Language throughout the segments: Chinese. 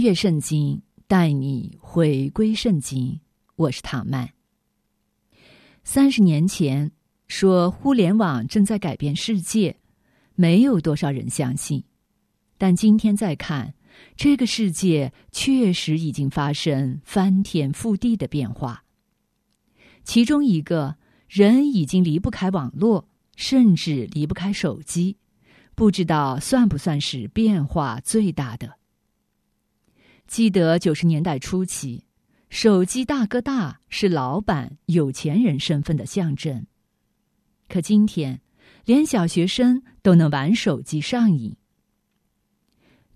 穿越圣经，带你回归圣经。我是唐曼。三十年前说互联网正在改变世界。没有多少人相信，但今天再看，这个世界确实已经发生翻天覆地的变化。其中一个人已经离不开网络，甚至离不开手机，不知道算不算是变化最大的？记得九十年代初期，手机大哥大是老板、有钱人身份的象征，可今天。连小学生都能玩手机上瘾。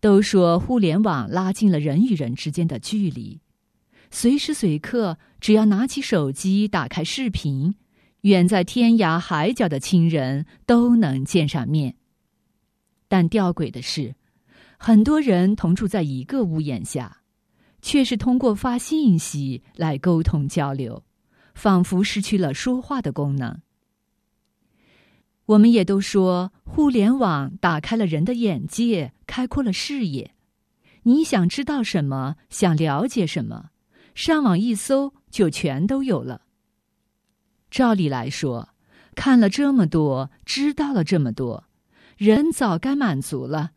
都说互联网拉近了人与人之间的距离，随时随刻只要拿起手机打开视频，远在天涯海角的亲人都能见上面。但吊诡的是，很多人同住在一个屋檐下，却是通过发信息来沟通交流，仿佛失去了说话的功能。我们也都说，互联网打开了人的眼界，开阔了视野。你想知道什么，想了解什么，上网一搜就全都有了。照理来说，看了这么多，知道了这么多，人早该满足了，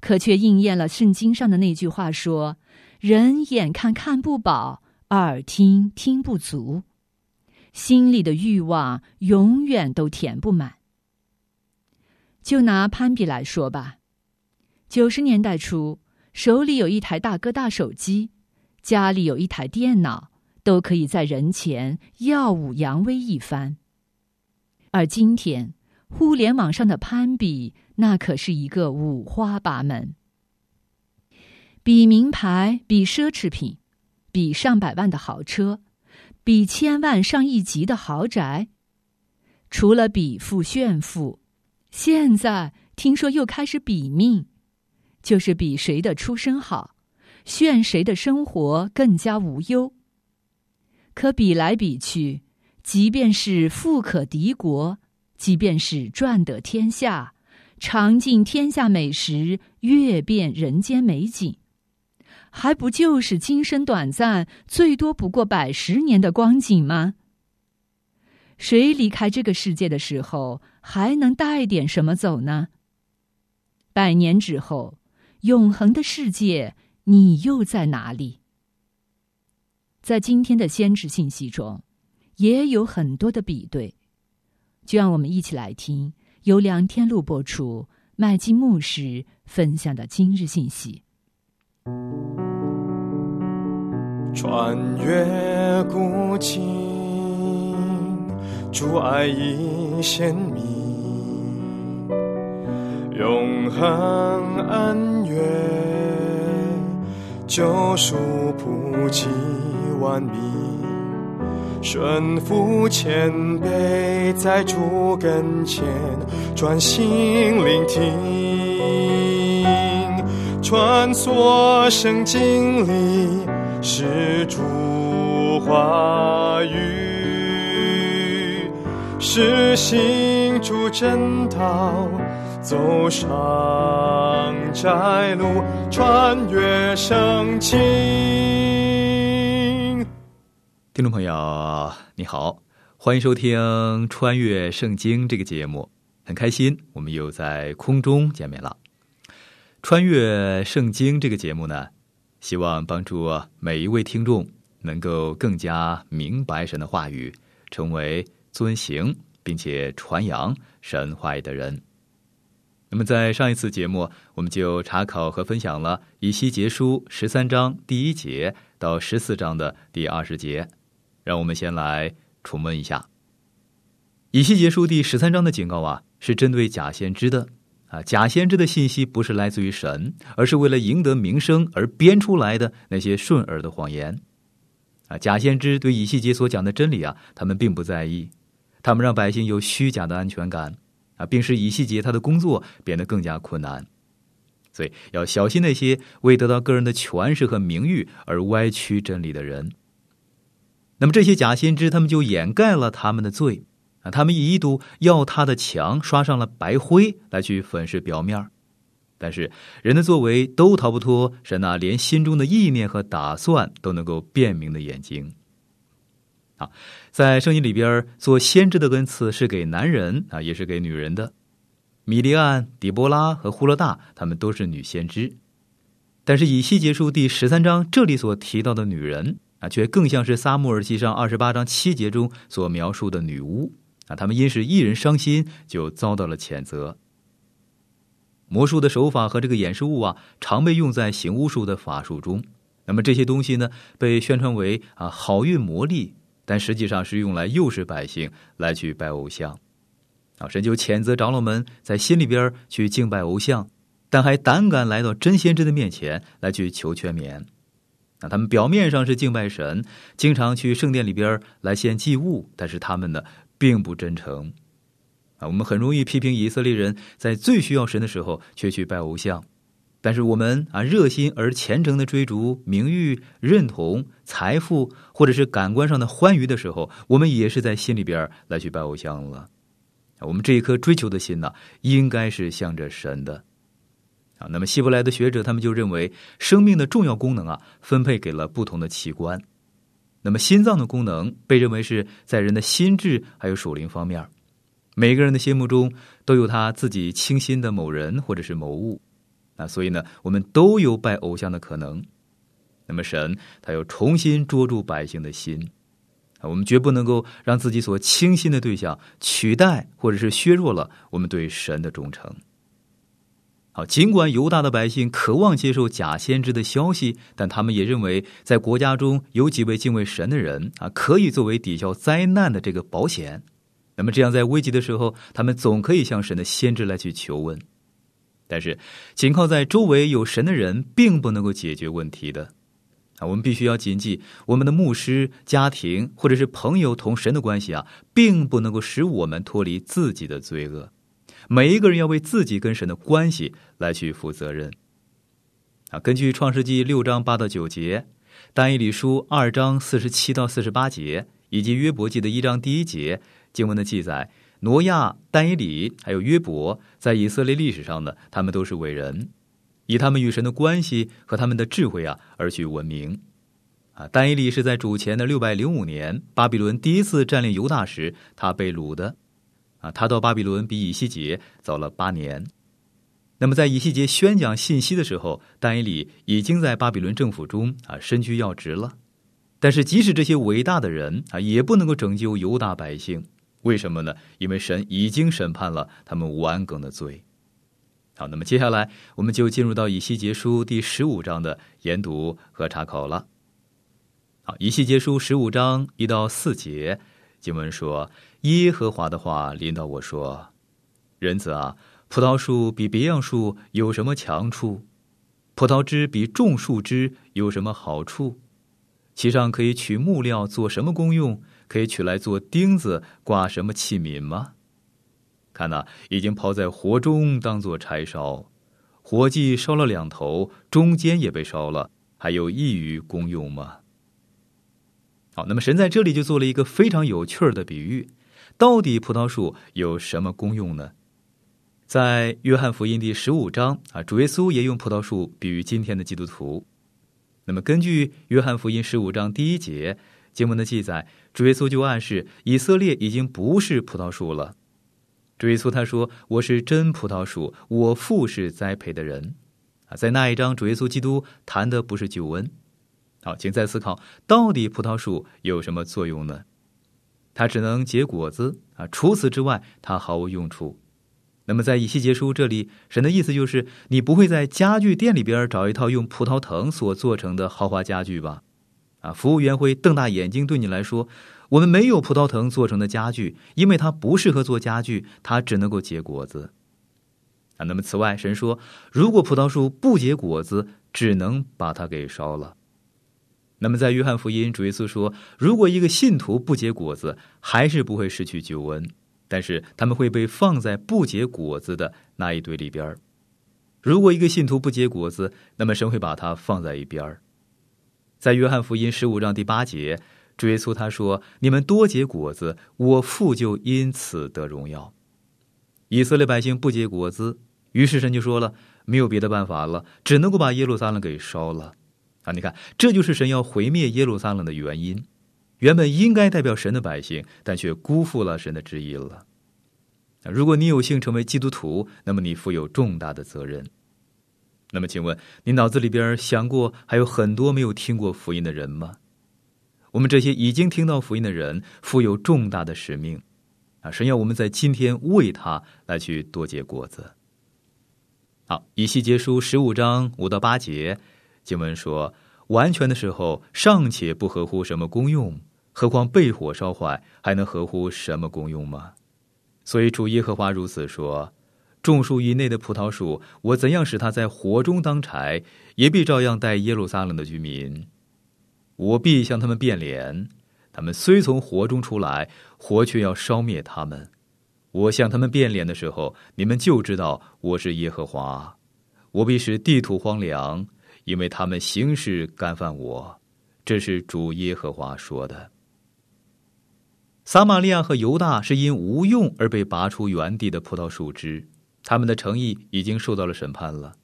可却应验了圣经上的那句话：说，人眼看看不饱，耳听听不足，心里的欲望永远都填不满。就拿攀比来说吧，九十年代初，手里有一台大哥大手机，家里有一台电脑，都可以在人前耀武扬威一番。而今天，互联网上的攀比，那可是一个五花八门，比名牌，比奢侈品，比上百万的豪车，比千万上亿级的豪宅，除了比富炫富。现在听说又开始比命，就是比谁的出身好，炫谁的生活更加无忧。可比来比去，即便是富可敌国，即便是赚得天下，尝尽天下美食，阅遍人间美景，还不就是今生短暂，最多不过百十年的光景吗？谁离开这个世界的时候？还能带点什么走呢？百年之后，永恒的世界，你又在哪里？在今天的先知信息中，也有很多的比对，就让我们一起来听由梁天路播出、麦基牧师分享的今日信息。穿越古今，主爱已显明。永恒恩怨，救赎普济万民，顺服谦卑，在主跟前专心聆听，穿梭圣经里是主话语，是行主正道。走上窄路，穿越圣经。听众朋友，你好，欢迎收听《穿越圣经》这个节目，很开心我们又在空中见面了。《穿越圣经》这个节目呢，希望帮助每一位听众能够更加明白神的话语，成为遵行并且传扬神话语的人。那么，在上一次节目，我们就查考和分享了以西结书十三章第一节到十四章的第二十节。让我们先来重温一下以西结书第十三章的警告啊，是针对假先知的，啊，假先知的信息不是来自于神，而是为了赢得名声而编出来的那些顺耳的谎言。啊，假先知对以西结所讲的真理啊，他们并不在意，他们让百姓有虚假的安全感，啊，并使以西结他的工作变得更加困难。所以要小心那些为得到个人的权势和名誉而歪曲真理的人。那么这些假先知，他们就掩盖了他们的罪。啊，他们一堵要他的墙刷上了白灰来去粉饰表面但是人的作为都逃不脱神那连心中的意念和打算都能够辨明的眼睛。啊，在圣经里边，做先知的恩赐是给男人啊，也是给女人的。米利安、底波拉和呼勒大，他们都是女先知。但是以西结书第十三章这里所提到的女人啊，却更像是撒母耳记上二十八章七节中所描述的女巫。啊，他们因是一人伤心，就遭到了谴责。魔术的手法和这个掩饰物啊，常被用在行巫术的法术中。那么这些东西呢，被宣传为啊好运魔力，但实际上是用来诱使百姓来去拜偶像。啊，神就谴责长老们在心里边去敬拜偶像，但还胆敢来到真先知的面前来去求全免。那他们表面上是敬拜神，经常去圣殿里边来献祭物，但是他们呢？并不真诚，啊，我们很容易批评以色列人在最需要神的时候却去拜偶像，但是我们啊热心而虔诚的追逐名誉、认同、财富或者是感官上的欢愉的时候，我们也是在心里边来去拜偶像了。我们这一颗追求的心呢，应该是向着神的。啊，那么希伯来的学者他们就认为，生命的重要功能啊，分配给了不同的器官。那么，心脏的功能被认为是在人的心智还有属灵方面。每个人的心目中都有他自己倾心的某人或者是某物，啊，所以呢，我们都有拜偶像的可能。那么，神他又重新捉住百姓的心，啊，我们绝不能够让自己所倾心的对象取代或者是削弱了我们对神的忠诚。好，尽管犹大的百姓渴望接受假先知的消息，但他们也认为，在国家中有几位敬畏神的人啊，可以作为抵消灾难的这个保险。那么，这样在危急的时候，他们总可以向神的先知来去求问。但是，仅靠在周围有神的人，并不能够解决问题的。啊，我们必须要谨记，我们的牧师、家庭或者是朋友同神的关系啊，并不能够使我们脱离自己的罪恶。每一个人要为自己跟神的关系来去负责任。啊，根据创世纪六章八到九节，但以理书二章四十七到四十八节，以及约伯记的一章第一节经文的记载，挪亚、但以理还有约伯，在以色列历史上呢，他们都是伟人，以他们与神的关系和他们的智慧啊而去闻名。啊，但以理是在主前的六百零五年，巴比伦第一次占领犹大时，他被掳的。啊，他到巴比伦比以西结早了八年。那么，在以西结宣讲信息的时候，但以理已经在巴比伦政府中啊身居要职了。但是，即使这些伟大的人啊，也不能够拯救犹大百姓。为什么呢？因为神已经审判了他们无安梗的罪。好，那么接下来我们就进入到以西结书第十五章的研读和查考了。好，以西结书十五章一到四节。经文说：“耶和华的话临到我说，人子啊，葡萄树比别样树有什么强处？葡萄枝比种树枝有什么好处？其上可以取木料做什么功用？可以取来做钉子挂什么器皿吗？看呐，已经抛在火中当做柴烧，火计烧了两头，中间也被烧了，还有异于功用吗？”好，那么神在这里就做了一个非常有趣儿的比喻。到底葡萄树有什么功用呢？在约翰福音第十五章啊，主耶稣也用葡萄树比喻今天的基督徒。那么根据约翰福音十五章第一节经文的记载，主耶稣就暗示以色列已经不是葡萄树了。主耶稣他说：“我是真葡萄树，我父是栽培的人。”啊，在那一章，主耶稣基督谈的不是救恩。好，请再思考，到底葡萄树有什么作用呢？它只能结果子啊，除此之外，它毫无用处。那么，在以西结书这里，神的意思就是，你不会在家具店里边找一套用葡萄藤所做成的豪华家具吧？啊，服务员会瞪大眼睛对你来说，我们没有葡萄藤做成的家具，因为它不适合做家具，它只能够结果子。啊，那么此外，神说，如果葡萄树不结果子，只能把它给烧了。那么在约翰福音，主耶稣说，如果一个信徒不结果子，还是不会失去救恩，但是他们会被放在不结果子的那一堆里边如果一个信徒不结果子，那么神会把它放在一边在约翰福音十五章第八节，主耶稣他说：“你们多结果子，我父就因此得荣耀。”以色列百姓不结果子。于是神就说了，没有别的办法了，只能够把耶路撒冷给烧了。啊，你看，这就是神要毁灭耶路撒冷的原因。原本应该代表神的百姓，但却辜负了神的旨意了。如果你有幸成为基督徒，那么你负有重大的责任。那么，请问你脑子里边想过还有很多没有听过福音的人吗？我们这些已经听到福音的人，负有重大的使命。啊，神要我们在今天为他来去多结果子。好，以西结书十五章五到八节，经文说：完全的时候尚且不合乎什么功用，何况被火烧坏，还能合乎什么功用吗？所以主耶和华如此说：种树以内的葡萄树，我怎样使它在火中当柴，也必照样待耶路撒冷的居民。我必向他们变脸，他们虽从火中出来，火却要烧灭他们。我向他们变脸的时候，你们就知道我是耶和华。我必使地土荒凉，因为他们行事干犯我。这是主耶和华说的。撒玛利亚和犹大是因无用而被拔出原地的葡萄树枝，他们的诚意已经受到了审判了。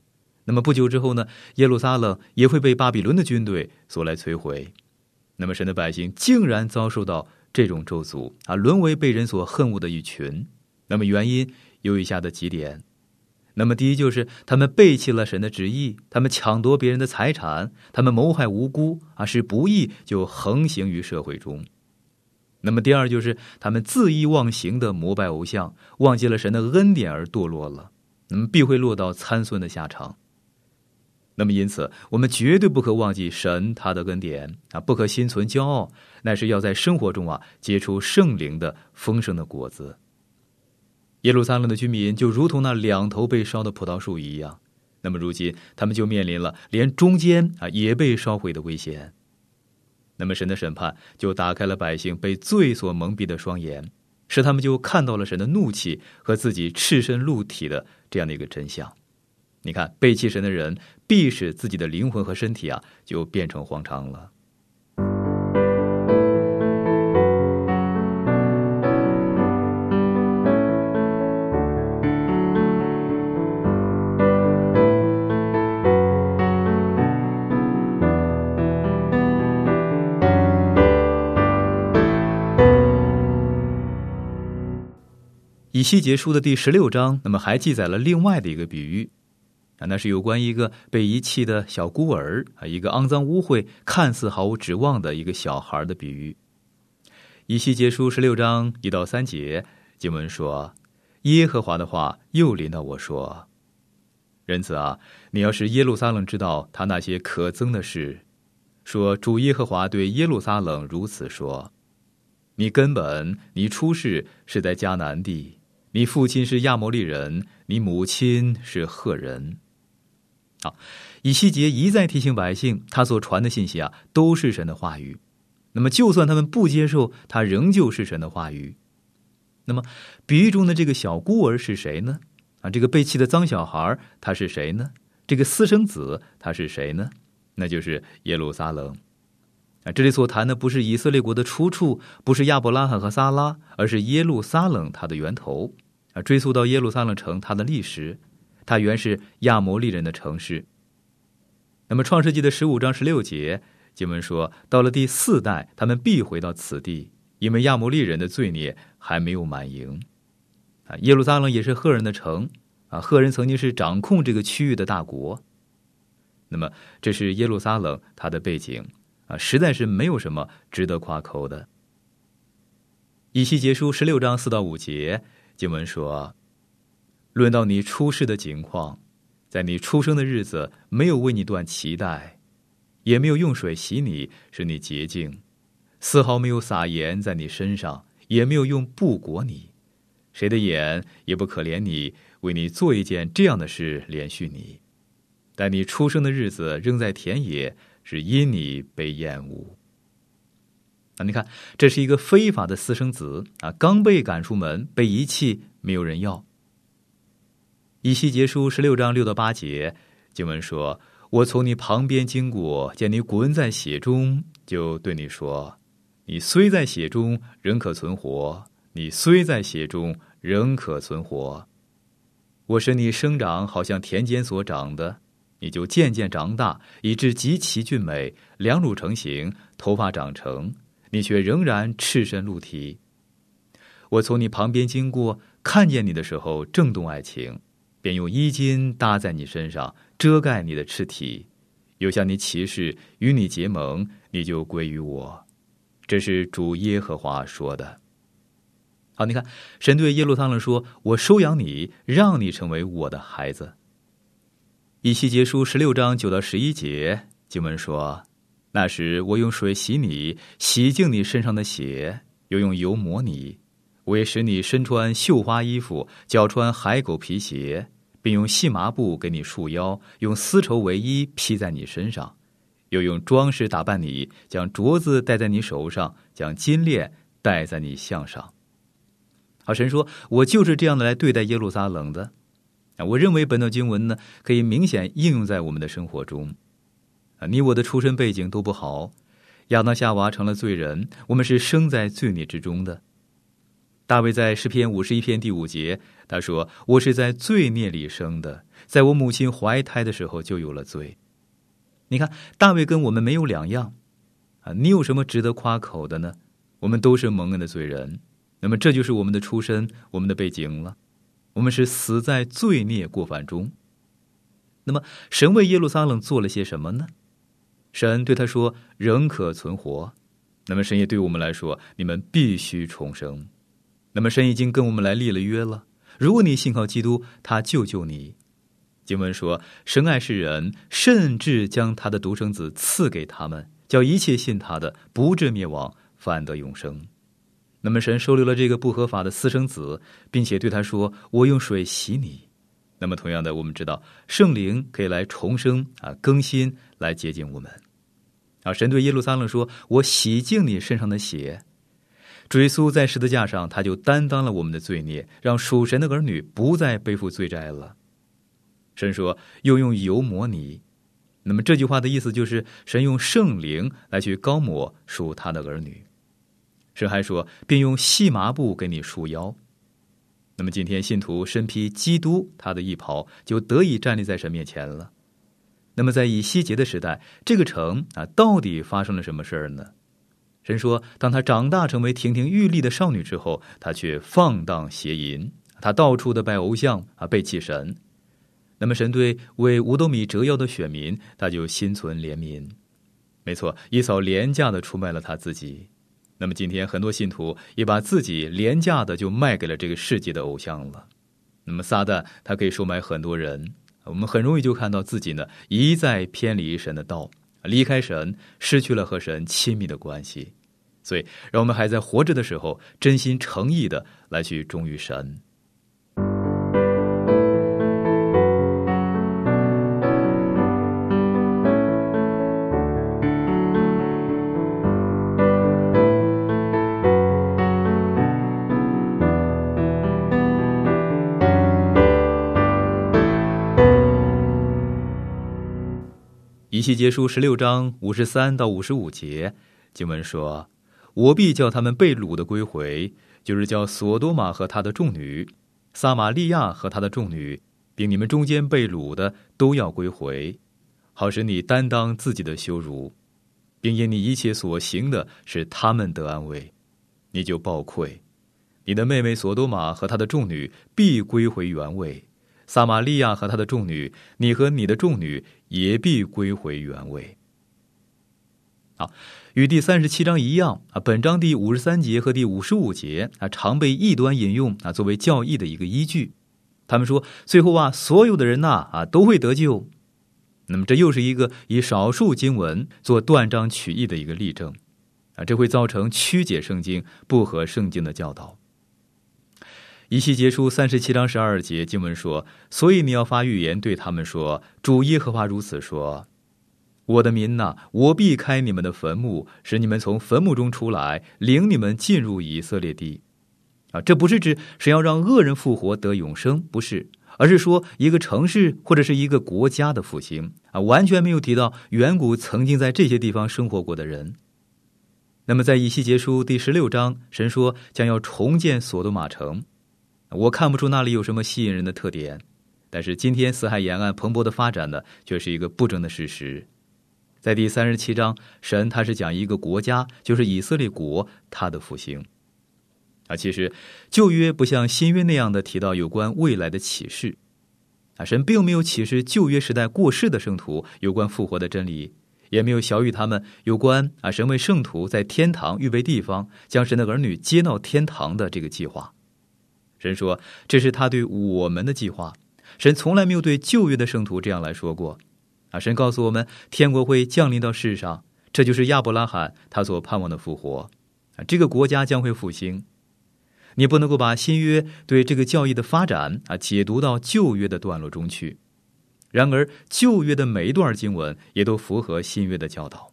那么不久之后呢？耶路撒冷也会被巴比伦的军队所来摧毁。那么神的百姓竟然遭受到这种咒诅啊，沦为被人所恨恶的一群。那么原因有以下的几点，那么第一就是他们背弃了神的旨意，他们抢夺别人的财产，他们谋害无辜啊，是不义就横行于社会中。那么第二就是他们恣意忘形的膜拜偶像，忘记了神的恩典而堕落了，那么必会落到参孙的下场。那么因此，我们绝对不可忘记神他的恩典啊，不可心存骄傲，乃是要在生活中啊结出圣灵的丰盛的果子。耶路撒冷的居民就如同那两头被烧的葡萄树一样，那么如今他们就面临了连中间啊也被烧毁的危险。那么神的审判就打开了百姓被罪所蒙蔽的双眼，使他们就看到了神的怒气和自己赤身露体的这样的一个真相。你看，背弃神的人必使自己的灵魂和身体啊就变成荒场了。西结书的第十六章，那么还记载了另外的一个比喻，啊，那是有关一个被遗弃的小孤儿啊，一个肮脏污秽、看似毫无指望的一个小孩的比喻。以西结书十六章一到三节经文说：“耶和华的话又临到我说，人子啊，你要是耶路撒冷知道他那些可憎的事，说主耶和华对耶路撒冷如此说：你根本你出世是在迦南地。”你父亲是亚摩利人，你母亲是赫人。好，以西结一再提醒百姓，他所传的信息啊，都是神的话语。那么，就算他们不接受，他仍旧是神的话语。那么，比喻中的这个小孤儿是谁呢？啊，这个被弃的脏小孩他是谁呢？这个私生子他是谁呢？那就是耶路撒冷。啊，这里所谈的不是以色列国的出处，不是亚伯拉罕和撒拉，而是耶路撒冷它的源头。啊，追溯到耶路撒冷城，它的历史，它原是亚摩利人的城市。那么，《创世纪》的十五章十六节经文说，到了第四代，他们必回到此地，因为亚摩利人的罪孽还没有满盈。啊，耶路撒冷也是赫人的城，啊，赫人曾经是掌控这个区域的大国。那么，这是耶路撒冷它的背景，啊，实在是没有什么值得夸口的。以西结书十六章四到五节。经文说：“论到你出世的景况，在你出生的日子，没有为你断脐带，也没有用水洗你，使你洁净，丝毫没有撒盐在你身上，也没有用布裹你。谁的眼也不可怜你，为你做一件这样的事，连续你。但你出生的日子仍在田野，是因你被厌恶。啊，你看，这是一个非法的私生子啊，刚被赶出门，被遗弃，没有人要。以西结书十六章六到八节经文说：“我从你旁边经过，见你滚在血中，就对你说：你虽在血中，仍可存活；你虽在血中，仍可存活。我使你生长，好像田间所长的。”你就渐渐长大，以致极其俊美，两乳成型，头发长成，你却仍然赤身露体。我从你旁边经过，看见你的时候，正动爱情，便用衣襟搭在你身上，遮盖你的赤体，又向你起誓，与你结盟，你就归于我。这是主耶和华说的。好，你看，神对耶路撒冷说：“我收养你，让你成为我的孩子。”以西结书十六章九到十一节经文说：“那时我用水洗你，洗净你身上的血；又用油抹你，我也使你身穿绣花衣服，脚穿海狗皮鞋，并用细麻布给你束腰，用丝绸为衣披在你身上，又用装饰打扮你，将镯子戴在你手上，将金链戴在你项上。”好，神说：“我就是这样的来对待耶路撒冷的。”啊，我认为本段经文呢，可以明显应用在我们的生活中。你我的出身背景都不好，亚当夏娃成了罪人，我们是生在罪孽之中的。大卫在诗篇五十一篇第五节，他说：“我是在罪孽里生的，在我母亲怀胎的时候就有了罪。”你看，大卫跟我们没有两样。啊，你有什么值得夸口的呢？我们都是蒙恩的罪人，那么这就是我们的出身，我们的背景了。我们是死在罪孽过犯中。那么，神为耶路撒冷做了些什么呢？神对他说：“仍可存活。”那么，神也对我们来说：“你们必须重生。”那么，神已经跟我们来立了约了。如果你信靠基督，他救救你。经文说：“神爱世人，甚至将他的独生子赐给他们，叫一切信他的不至灭亡，反得永生。”那么神收留了这个不合法的私生子，并且对他说：“我用水洗你。”那么同样的，我们知道圣灵可以来重生啊，更新来洁净我们。啊，神对耶路撒冷说：“我洗净你身上的血。”主耶稣在十字架上，他就担当了我们的罪孽，让属神的儿女不再背负罪债了。神说：“又用油抹你。”那么这句话的意思就是，神用圣灵来去高抹属他的儿女。神还说，并用细麻布给你束腰。那么今天信徒身披基督他的衣袍，就得以站立在神面前了。那么在以西结的时代，这个城啊，到底发生了什么事儿呢？神说，当他长大成为亭亭玉立的少女之后，他却放荡邪淫，他到处的拜偶像啊，背弃神。那么神对为五斗米折腰的选民，他就心存怜悯。没错，一扫廉价的出卖了他自己。那么今天很多信徒也把自己廉价的就卖给了这个世界的偶像了。那么撒旦他可以收买很多人，我们很容易就看到自己呢一再偏离神的道，离开神，失去了和神亲密的关系。所以，让我们还在活着的时候，真心诚意的来去忠于神。期结束十六章五十三到五十五节，经文说：“我必叫他们被掳的归回，就是叫索多玛和他的众女，撒玛利亚和他的众女，并你们中间被掳的都要归回，好使你担当自己的羞辱，并因你一切所行的使他们得安慰，你就报愧。你的妹妹索多玛和他的众女必归回原位。”撒玛利亚和他的众女，你和你的众女也必归回原位。好，与第三十七章一样啊，本章第五十三节和第五十五节啊，常被异端引用啊，作为教义的一个依据。他们说，最后啊，所有的人呐啊，都会得救。那么，这又是一个以少数经文做断章取义的一个例证啊，这会造成曲解圣经、不合圣经的教导。以西结书三十七章十二节经文说：“所以你要发预言对他们说，主耶和华如此说：我的民呐，我避开你们的坟墓，使你们从坟墓中出来，领你们进入以色列地。啊，这不是指神要让恶人复活得永生，不是，而是说一个城市或者是一个国家的复兴啊，完全没有提到远古曾经在这些地方生活过的人。那么在以西结书第十六章，神说将要重建索多玛城。”我看不出那里有什么吸引人的特点，但是今天死海沿岸蓬勃的发展呢，却是一个不争的事实。在第三十七章，神他是讲一个国家，就是以色列国，他的复兴。啊，其实旧约不像新约那样的提到有关未来的启示，啊，神并没有启示旧约时代过世的圣徒有关复活的真理，也没有晓谕他们有关啊神为圣徒在天堂预备地方，将神的儿女接到天堂的这个计划。神说：“这是他对我们的计划。神从来没有对旧约的圣徒这样来说过。啊，神告诉我们，天国会降临到世上，这就是亚伯拉罕他所盼望的复活。啊，这个国家将会复兴。你不能够把新约对这个教义的发展啊解读到旧约的段落中去。然而，旧约的每一段经文也都符合新约的教导。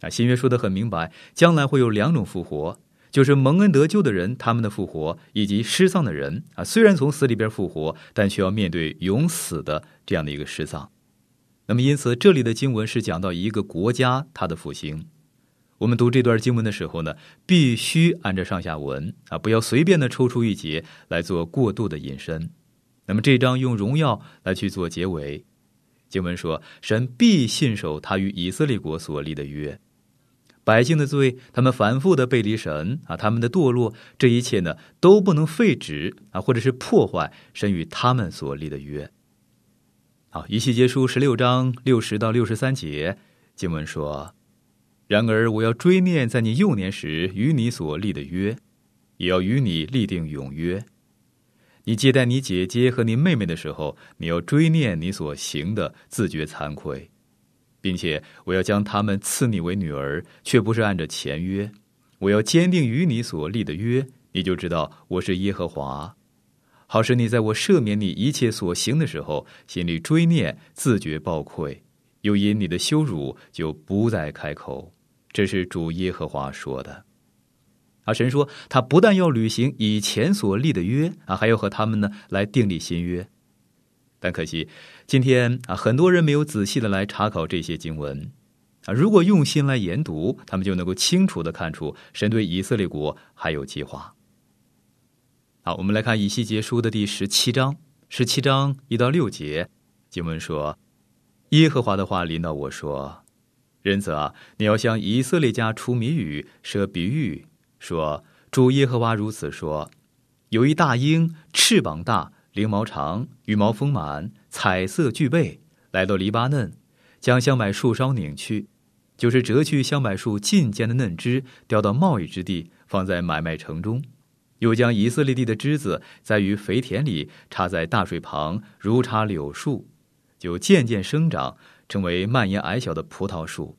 啊，新约说的很明白，将来会有两种复活。”就是蒙恩得救的人，他们的复活，以及失丧的人啊，虽然从死里边复活，但却要面对永死的这样的一个失丧。那么，因此这里的经文是讲到一个国家它的复兴。我们读这段经文的时候呢，必须按照上下文啊，不要随便的抽出一节来做过度的引申。那么，这章用荣耀来去做结尾。经文说：“神必信守他与以色列国所立的约。”百姓的罪，他们反复的背离神啊，他们的堕落，这一切呢都不能废止啊，或者是破坏神与他们所立的约。好，一气结束十六章六十到六十三节经文说：“然而我要追念在你幼年时与你所立的约，也要与你立定永约。你接待你姐姐和你妹妹的时候，你要追念你所行的，自觉惭愧。”并且我要将他们赐你为女儿，却不是按着前约。我要坚定与你所立的约，你就知道我是耶和华。好使你在我赦免你一切所行的时候，心里追念，自觉报愧，又因你的羞辱就不再开口。这是主耶和华说的。啊，神说他不但要履行以前所立的约啊，还要和他们呢来订立新约。但可惜，今天啊，很多人没有仔细的来查考这些经文啊。如果用心来研读，他们就能够清楚的看出神对以色列国还有计划。好，我们来看以西结书的第十七章，十七章一到六节经文说：“耶和华的话临到我说，人子啊，你要向以色列家出谜语，设比喻，说主耶和华如此说：有一大鹰，翅膀大。”翎毛长，羽毛丰满，彩色俱备，来到黎巴嫩，将香柏树梢拧去，就是折去香柏树近间的嫩枝，叼到贸易之地，放在买卖城中；又将以色列地的枝子，在于肥田里插在大水旁，如插柳树，就渐渐生长，成为蔓延矮小的葡萄树。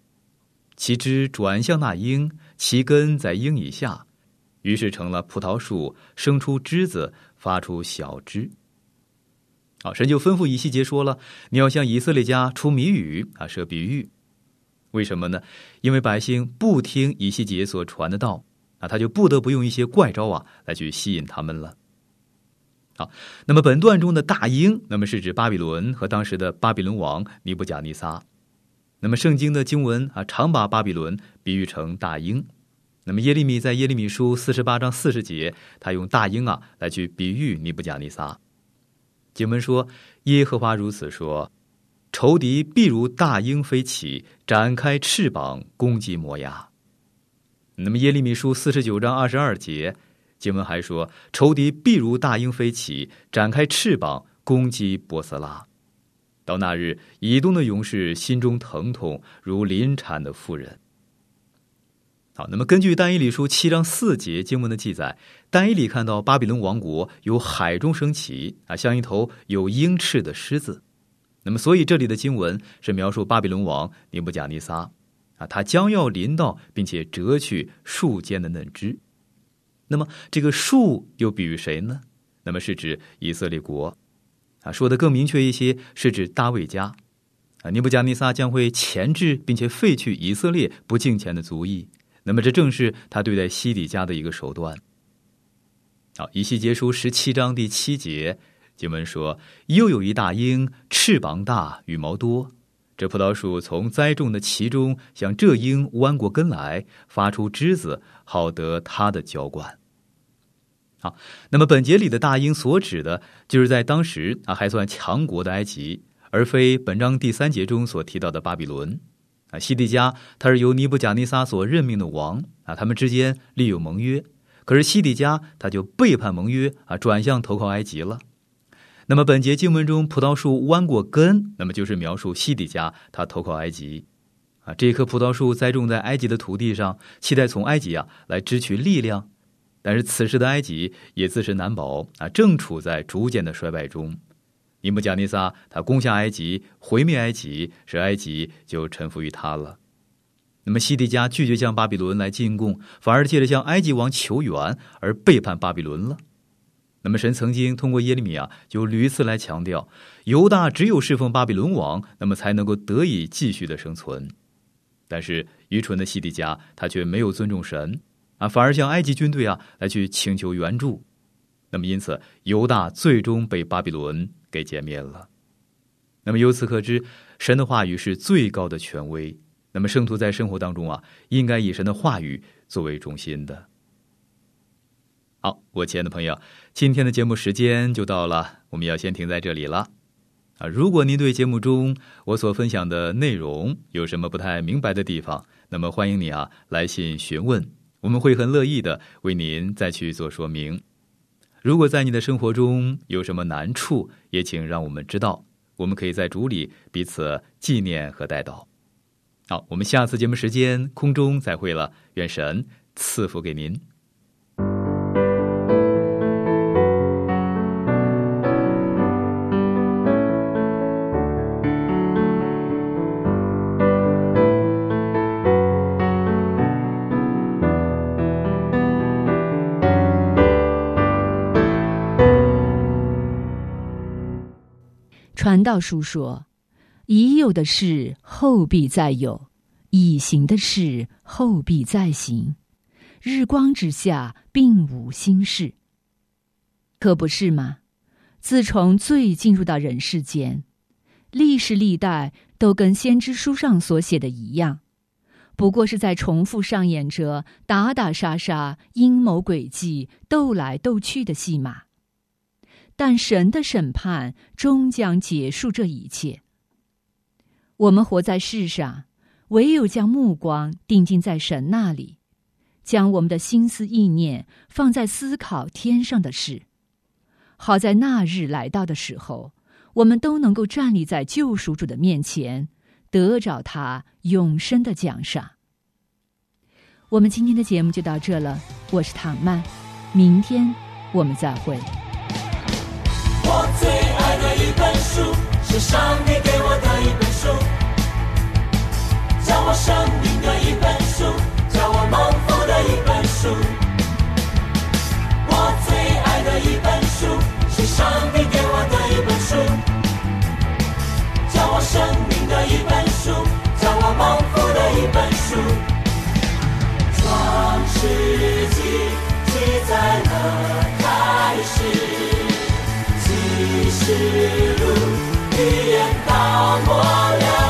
其枝转向那鹰，其根在鹰以下，于是成了葡萄树，生出枝子，发出小枝。好，神就吩咐以西结说了：“你要向以色列家出谜语啊，设比喻。为什么呢？因为百姓不听以西结所传的道啊，他就不得不用一些怪招啊来去吸引他们了。好，那么本段中的大鹰，那么是指巴比伦和当时的巴比伦王尼布甲尼撒。那么圣经的经文啊，常把巴比伦比喻成大鹰。那么耶利米在耶利米书四十八章四十节，他用大鹰啊来去比喻尼布甲尼撒。经文说：“耶和华如此说，仇敌必如大鹰飞起，展开翅膀攻击摩押。”那么耶利米书四十九章二十二节，经文还说：“仇敌必如大鹰飞起，展开翅膀攻击波斯拉。”到那日，以东的勇士心中疼痛，如临产的妇人。好，那么根据但以理书七章四节经文的记载，但以理看到巴比伦王国由海中升起啊，像一头有鹰翅的狮子。那么，所以这里的经文是描述巴比伦王尼布甲尼撒啊，他将要临到，并且折去树间的嫩枝。那么这个树又比喻谁呢？那么是指以色列国。啊，说的更明确一些，是指大卫家。啊，尼布甲尼撒将会钳制并且废去以色列不敬虔的族裔。那么这正是他对待西底家的一个手段。好，以西结书十七章第七节经文说：“又有一大鹰，翅膀大，羽毛多。这葡萄树从栽种的其中，向这鹰弯过根来，发出枝子，好得它的浇灌。”好，那么本节里的大鹰所指的，就是在当时啊还算强国的埃及，而非本章第三节中所提到的巴比伦。啊，西底家他是由尼布贾尼撒所任命的王啊，他们之间立有盟约，可是西底家他就背叛盟约啊，转向投靠埃及了。那么本节经文中葡萄树弯过根，那么就是描述西底家他投靠埃及啊，这棵葡萄树栽种在埃及的土地上，期待从埃及啊来支取力量。但是此时的埃及也自身难保啊，正处在逐渐的衰败中。尼布甲尼撒他攻下埃及，毁灭埃及，使埃及就臣服于他了。那么西底家拒绝向巴比伦来进贡，反而借着向埃及王求援而背叛巴比伦了。那么神曾经通过耶利米亚就屡次来强调，犹大只有侍奉巴比伦王，那么才能够得以继续的生存。但是愚蠢的西底家他却没有尊重神。啊，反而向埃及军队啊来去请求援助，那么因此犹大最终被巴比伦给歼灭了。那么由此可知，神的话语是最高的权威。那么圣徒在生活当中啊，应该以神的话语作为中心的。好，我亲爱的朋友，今天的节目时间就到了，我们要先停在这里了。啊，如果您对节目中我所分享的内容有什么不太明白的地方，那么欢迎你啊来信询问。我们会很乐意的为您再去做说明。如果在你的生活中有什么难处，也请让我们知道，我们可以在主里彼此纪念和带到。好，我们下次节目时间空中再会了，愿神赐福给您。传道书说：“已有的事后必再有，已行的事后必再行。日光之下并无新事，可不是吗？自从罪进入到人世间，历史历代都跟先知书上所写的一样，不过是在重复上演着打打杀杀、阴谋诡计、斗来斗去的戏码。”但神的审判终将结束这一切。我们活在世上，唯有将目光定睛在神那里，将我们的心思意念放在思考天上的事，好在那日来到的时候，我们都能够站立在救赎主的面前，得着他永生的奖赏。我们今天的节目就到这了，我是唐曼，明天我们再会。的一本书，是上帝给我的一本书，叫我生命的一本书，叫我蒙福的一本书。我最爱的一本书，是上帝给我的一本书，叫我生命的一本书，叫我蒙福的一本书。创世纪记载了开始。一路一眼到末了